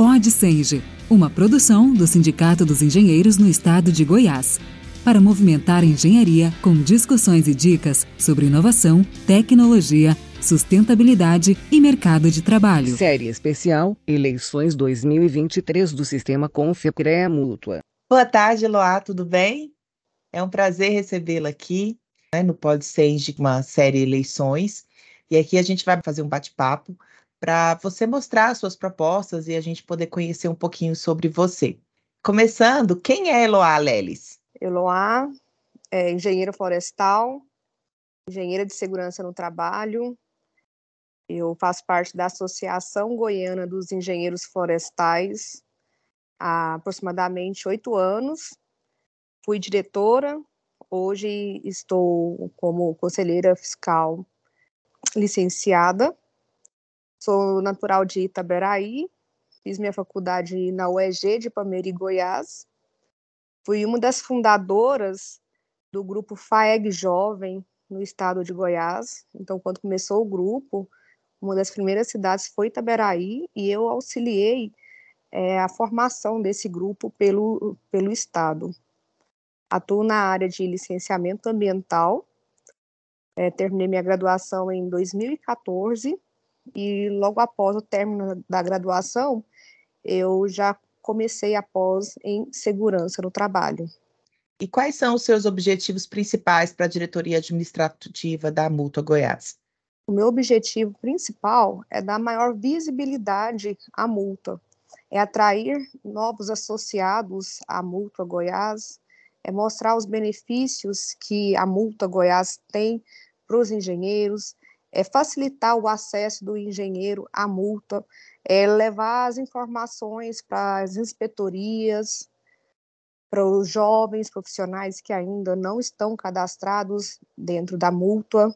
Pode Senge, uma produção do Sindicato dos Engenheiros no Estado de Goiás, para movimentar a engenharia com discussões e dicas sobre inovação, tecnologia, sustentabilidade e mercado de trabalho. Série especial Eleições 2023 do Sistema Confecrea Mútua. Boa tarde, Loá, tudo bem? É um prazer recebê-la aqui né, no Pode Senge, uma série Eleições. E aqui a gente vai fazer um bate-papo para você mostrar suas propostas e a gente poder conhecer um pouquinho sobre você. Começando, quem é Eloá Lelis? Eloá é engenheira florestal, engenheira de segurança no trabalho. Eu faço parte da Associação Goiana dos Engenheiros Florestais há aproximadamente oito anos. Fui diretora, hoje estou como conselheira fiscal licenciada Sou natural de Itaberaí, fiz minha faculdade na UEG de Palmeira Goiás. Fui uma das fundadoras do grupo FAEG Jovem no estado de Goiás. Então, quando começou o grupo, uma das primeiras cidades foi Itaberaí e eu auxiliei é, a formação desse grupo pelo, pelo estado. Atuo na área de licenciamento ambiental. É, terminei minha graduação em 2014 e logo após o término da graduação, eu já comecei a pós em segurança no trabalho. E quais são os seus objetivos principais para a diretoria administrativa da Mútua Goiás? O meu objetivo principal é dar maior visibilidade à multa, é atrair novos associados à Mútua Goiás, é mostrar os benefícios que a Multa Goiás tem para os engenheiros, é facilitar o acesso do engenheiro à multa, é levar as informações para as inspetorias, para os jovens profissionais que ainda não estão cadastrados dentro da multa,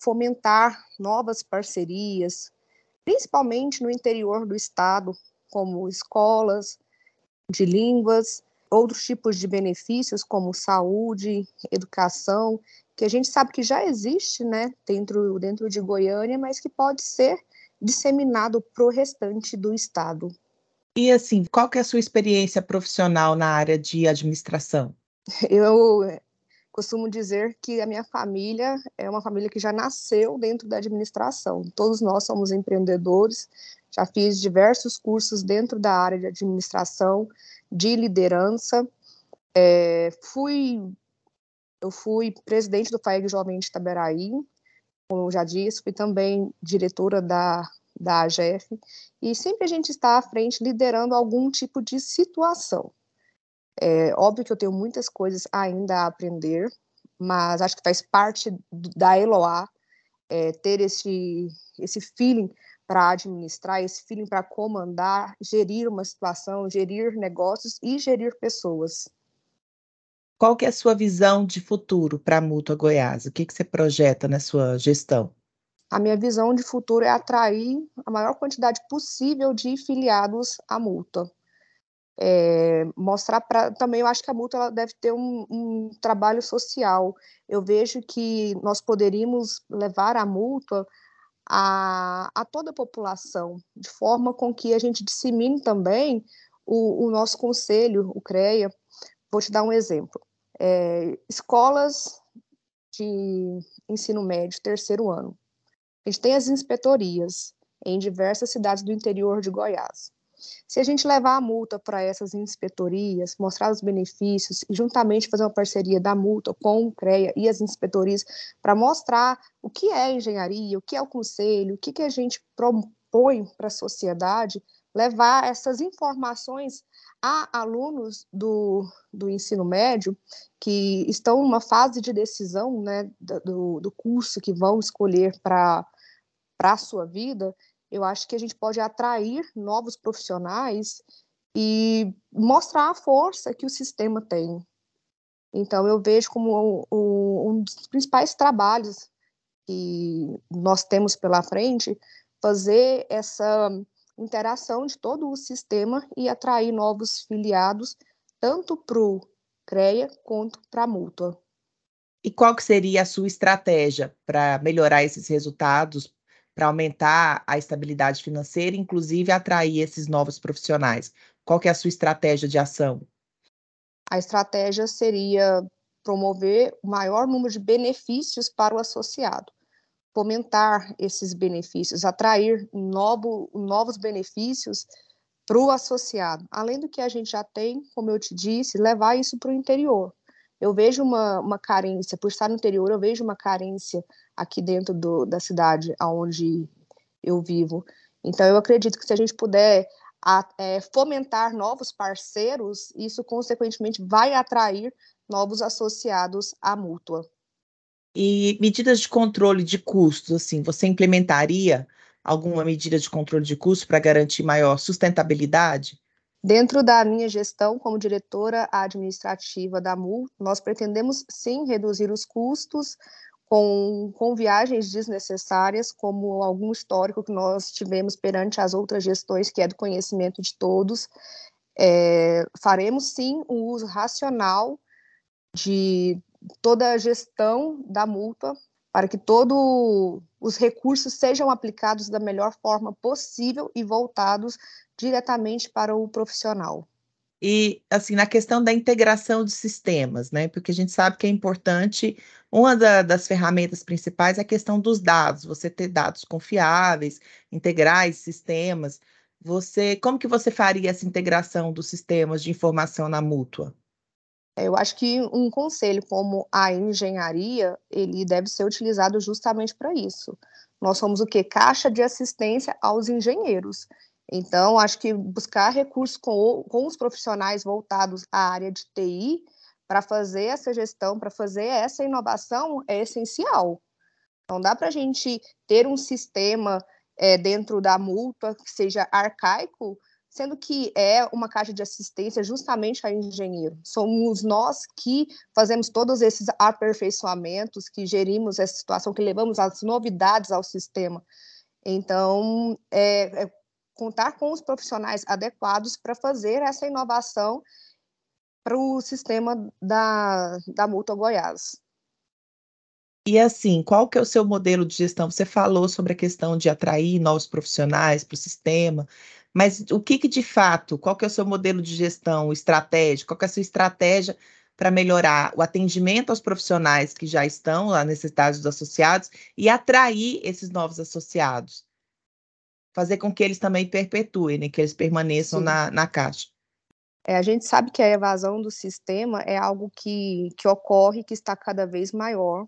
fomentar novas parcerias, principalmente no interior do estado, como escolas de línguas, outros tipos de benefícios como saúde, educação que a gente sabe que já existe, né, dentro, dentro de Goiânia, mas que pode ser disseminado para o restante do estado. E assim, qual que é a sua experiência profissional na área de administração? Eu costumo dizer que a minha família é uma família que já nasceu dentro da administração. Todos nós somos empreendedores, já fiz diversos cursos dentro da área de administração, de liderança, é, fui eu fui presidente do FAEG Jovem de Itaberaí, como eu já disse, fui também diretora da, da AGF, e sempre a gente está à frente liderando algum tipo de situação. É óbvio que eu tenho muitas coisas ainda a aprender, mas acho que faz parte da Eloá é, ter esse, esse feeling para administrar, esse feeling para comandar, gerir uma situação, gerir negócios e gerir pessoas. Qual que é a sua visão de futuro para a Mútua Goiás? O que, que você projeta na sua gestão? A minha visão de futuro é atrair a maior quantidade possível de filiados à Mútua. É, mostrar para também eu acho que a multa ela deve ter um, um, trabalho social eu vejo que nós poderíamos levar a multa a, a toda a população de forma com que a gente dissemine também o, o nosso conselho o CREA vou te dar um exemplo é, escolas de ensino médio, terceiro ano. A gente tem as inspetorias em diversas cidades do interior de Goiás. Se a gente levar a multa para essas inspetorias, mostrar os benefícios e juntamente fazer uma parceria da multa com o CREA e as inspetorias para mostrar o que é engenharia, o que é o conselho, o que, que a gente propõe para a sociedade, levar essas informações há alunos do, do ensino médio que estão numa fase de decisão né, do, do curso que vão escolher para a sua vida, eu acho que a gente pode atrair novos profissionais e mostrar a força que o sistema tem. Então, eu vejo como um, um dos principais trabalhos que nós temos pela frente fazer essa interação de todo o sistema e atrair novos filiados, tanto para o CREA quanto para a mútua. E qual que seria a sua estratégia para melhorar esses resultados para aumentar a estabilidade financeira, inclusive atrair esses novos profissionais? Qual que é a sua estratégia de ação? A estratégia seria promover o maior número de benefícios para o associado, fomentar esses benefícios, atrair novo, novos benefícios para o associado, além do que a gente já tem, como eu te disse, levar isso para o interior. Eu vejo uma, uma carência, por estar no interior, eu vejo uma carência aqui dentro do, da cidade onde eu vivo. Então, eu acredito que se a gente puder a, é, fomentar novos parceiros, isso, consequentemente, vai atrair novos associados à mútua. E medidas de controle de custos, assim, você implementaria alguma medida de controle de custos para garantir maior sustentabilidade? Dentro da minha gestão como diretora administrativa da MUL, nós pretendemos sim reduzir os custos com, com viagens desnecessárias, como algum histórico que nós tivemos perante as outras gestões, que é do conhecimento de todos. É, faremos sim um uso racional de toda a gestão da multa para que todos os recursos sejam aplicados da melhor forma possível e voltados diretamente para o profissional. E, assim, na questão da integração de sistemas, né? Porque a gente sabe que é importante, uma da, das ferramentas principais é a questão dos dados, você ter dados confiáveis, integrar esses sistemas. Você, como que você faria essa integração dos sistemas de informação na mútua? Eu acho que um conselho como a engenharia, ele deve ser utilizado justamente para isso. Nós somos o que? Caixa de assistência aos engenheiros. Então, acho que buscar recursos com, com os profissionais voltados à área de TI para fazer essa gestão, para fazer essa inovação é essencial. Não dá para a gente ter um sistema é, dentro da multa que seja arcaico, sendo que é uma caixa de assistência justamente a engenheiro. Somos nós que fazemos todos esses aperfeiçoamentos, que gerimos essa situação, que levamos as novidades ao sistema. Então, é, é contar com os profissionais adequados para fazer essa inovação para o sistema da, da Multa Goiás. E assim, qual que é o seu modelo de gestão? Você falou sobre a questão de atrair novos profissionais para o sistema, mas o que, que de fato, qual que é o seu modelo de gestão estratégico? Qual que é a sua estratégia para melhorar o atendimento aos profissionais que já estão lá necessitados dos associados e atrair esses novos associados? Fazer com que eles também perpetuem, né, que eles permaneçam na, na caixa. É, a gente sabe que a evasão do sistema é algo que, que ocorre, que está cada vez maior.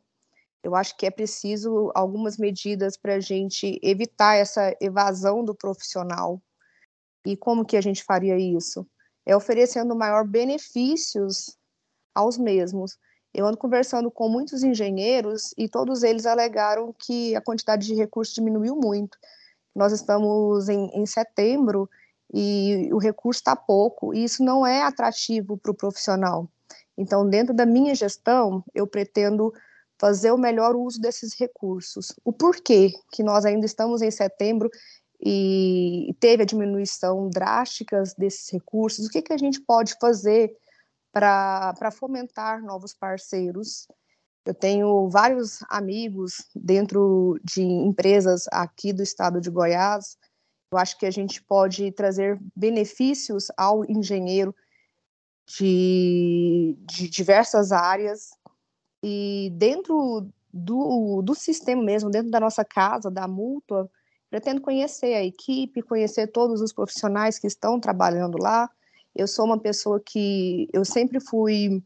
Eu acho que é preciso algumas medidas para a gente evitar essa evasão do profissional. E como que a gente faria isso? É oferecendo maior benefícios aos mesmos. Eu ando conversando com muitos engenheiros e todos eles alegaram que a quantidade de recursos diminuiu muito. Nós estamos em, em setembro e o recurso está pouco, e isso não é atrativo para o profissional. Então, dentro da minha gestão, eu pretendo fazer o melhor uso desses recursos. O porquê que nós ainda estamos em setembro e teve a diminuição drástica desses recursos, o que, que a gente pode fazer para fomentar novos parceiros? Eu tenho vários amigos dentro de empresas aqui do estado de Goiás. Eu acho que a gente pode trazer benefícios ao engenheiro de, de diversas áreas. E dentro do, do sistema mesmo, dentro da nossa casa, da mútua, Pretendo conhecer a equipe, conhecer todos os profissionais que estão trabalhando lá. Eu sou uma pessoa que eu sempre fui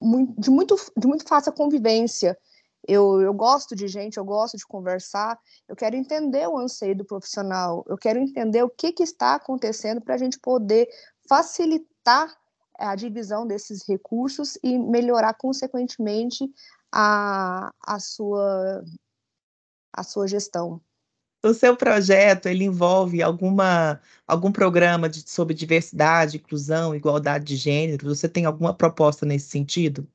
muito, de, muito, de muito fácil convivência. Eu, eu gosto de gente, eu gosto de conversar, eu quero entender o anseio do profissional, eu quero entender o que, que está acontecendo para a gente poder facilitar a divisão desses recursos e melhorar, consequentemente, a, a, sua, a sua gestão. O seu projeto, ele envolve alguma, algum programa de, sobre diversidade, inclusão, igualdade de gênero? Você tem alguma proposta nesse sentido?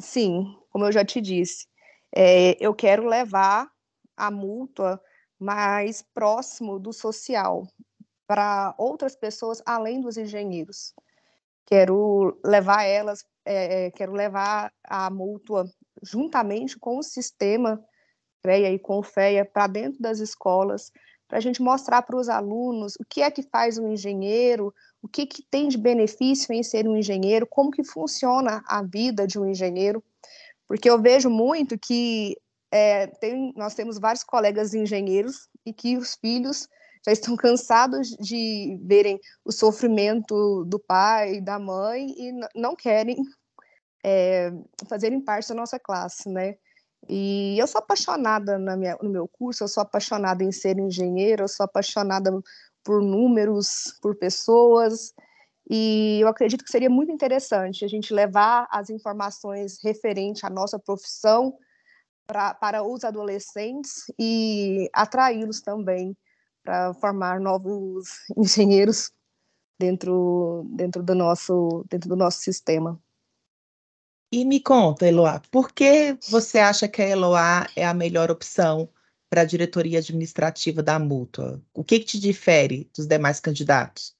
Sim, como eu já te disse, é, eu quero levar a multa mais próximo do social para outras pessoas além dos engenheiros. Quero levar elas, é, quero levar a multa juntamente com o sistema CREA e CONFEA para dentro das escolas, para a gente mostrar para os alunos o que é que faz um engenheiro, o que, que tem de benefício em ser um engenheiro, como que funciona a vida de um engenheiro, porque eu vejo muito que é, tem, nós temos vários colegas engenheiros e que os filhos já estão cansados de verem o sofrimento do pai e da mãe e não querem é, fazerem parte da nossa classe, né? E eu sou apaixonada na minha, no meu curso, eu sou apaixonada em ser engenheira, eu sou apaixonada por números, por pessoas, e eu acredito que seria muito interessante a gente levar as informações referentes à nossa profissão pra, para os adolescentes e atraí-los também para formar novos engenheiros dentro, dentro, do nosso, dentro do nosso sistema. E me conta, Eloá, por que você acha que a Eloá é a melhor opção para a diretoria administrativa da Mútua? O que, que te difere dos demais candidatos?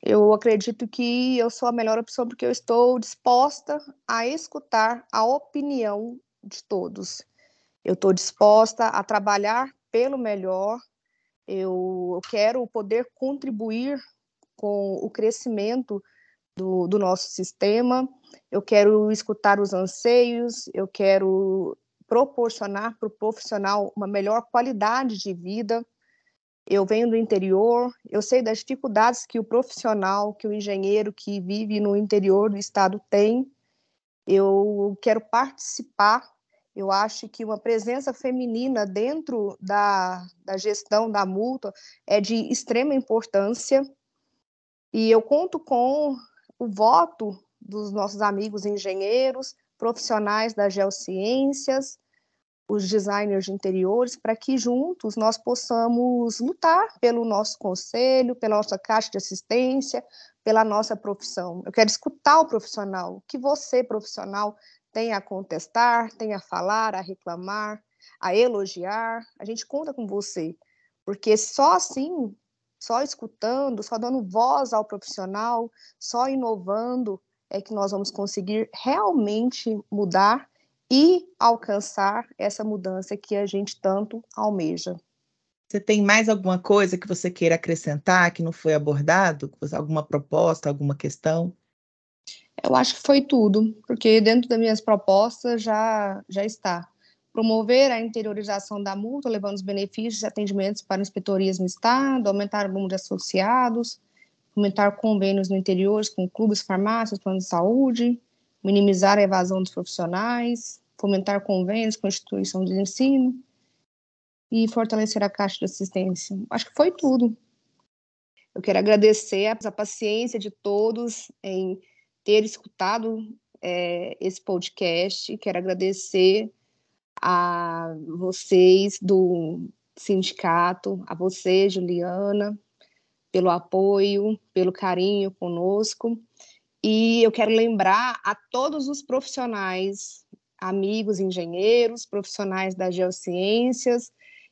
Eu acredito que eu sou a melhor opção porque eu estou disposta a escutar a opinião de todos. Eu estou disposta a trabalhar pelo melhor, eu quero poder contribuir com o crescimento do, do nosso sistema, eu quero escutar os anseios, eu quero proporcionar para o profissional uma melhor qualidade de vida. Eu venho do interior, eu sei das dificuldades que o profissional, que o engenheiro que vive no interior do estado tem. Eu quero participar eu acho que uma presença feminina dentro da, da gestão da multa é de extrema importância. E eu conto com o voto dos nossos amigos engenheiros, profissionais das geociências, os designers de interiores, para que juntos nós possamos lutar pelo nosso conselho, pela nossa caixa de assistência, pela nossa profissão. Eu quero escutar o profissional, o que você, profissional, tem a contestar, tem a falar, a reclamar, a elogiar. A gente conta com você, porque só assim, só escutando, só dando voz ao profissional, só inovando, é que nós vamos conseguir realmente mudar e alcançar essa mudança que a gente tanto almeja. Você tem mais alguma coisa que você queira acrescentar que não foi abordado? Alguma proposta, alguma questão? Eu acho que foi tudo, porque dentro das minhas propostas já, já está. Promover a interiorização da multa, levando os benefícios e atendimentos para inspetorias no Estado, aumentar o número de associados, aumentar convênios no interior com clubes, farmácias, planos de saúde, minimizar a evasão dos profissionais, fomentar convênios com instituição de ensino e fortalecer a caixa de assistência. Acho que foi tudo. Eu quero agradecer a paciência de todos em ter escutado é, esse podcast. Quero agradecer a vocês do sindicato, a você, Juliana, pelo apoio, pelo carinho conosco. E eu quero lembrar a todos os profissionais, amigos engenheiros, profissionais das geociências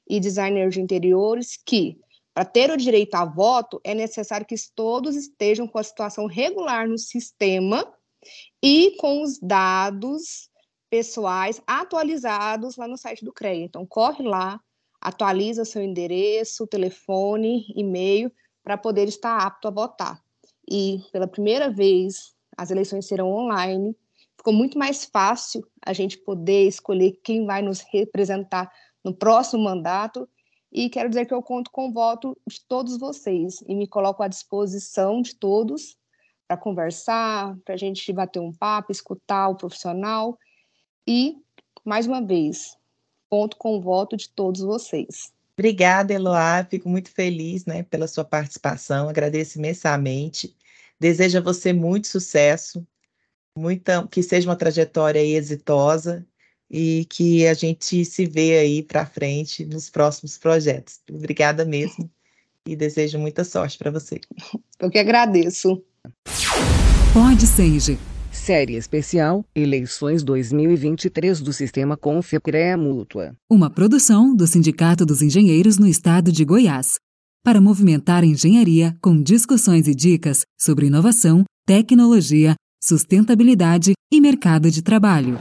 e designers de interiores, que para ter o direito a voto, é necessário que todos estejam com a situação regular no sistema e com os dados pessoais atualizados lá no site do CREA. Então, corre lá, atualiza seu endereço, telefone, e-mail, para poder estar apto a votar. E, pela primeira vez, as eleições serão online. Ficou muito mais fácil a gente poder escolher quem vai nos representar no próximo mandato e quero dizer que eu conto com o voto de todos vocês e me coloco à disposição de todos para conversar, para a gente bater um papo, escutar o profissional e, mais uma vez, conto com o voto de todos vocês. Obrigada, Eloá. Fico muito feliz né, pela sua participação. Agradeço imensamente. Desejo a você muito sucesso, muita, que seja uma trajetória exitosa e que a gente se vê aí para frente nos próximos projetos. Obrigada mesmo e desejo muita sorte para você. Eu que agradeço. Pode Senge. Série especial Eleições 2023 do Sistema Confecrea Mútua. Uma produção do Sindicato dos Engenheiros no Estado de Goiás. Para movimentar a engenharia com discussões e dicas sobre inovação, tecnologia, sustentabilidade e mercado de trabalho.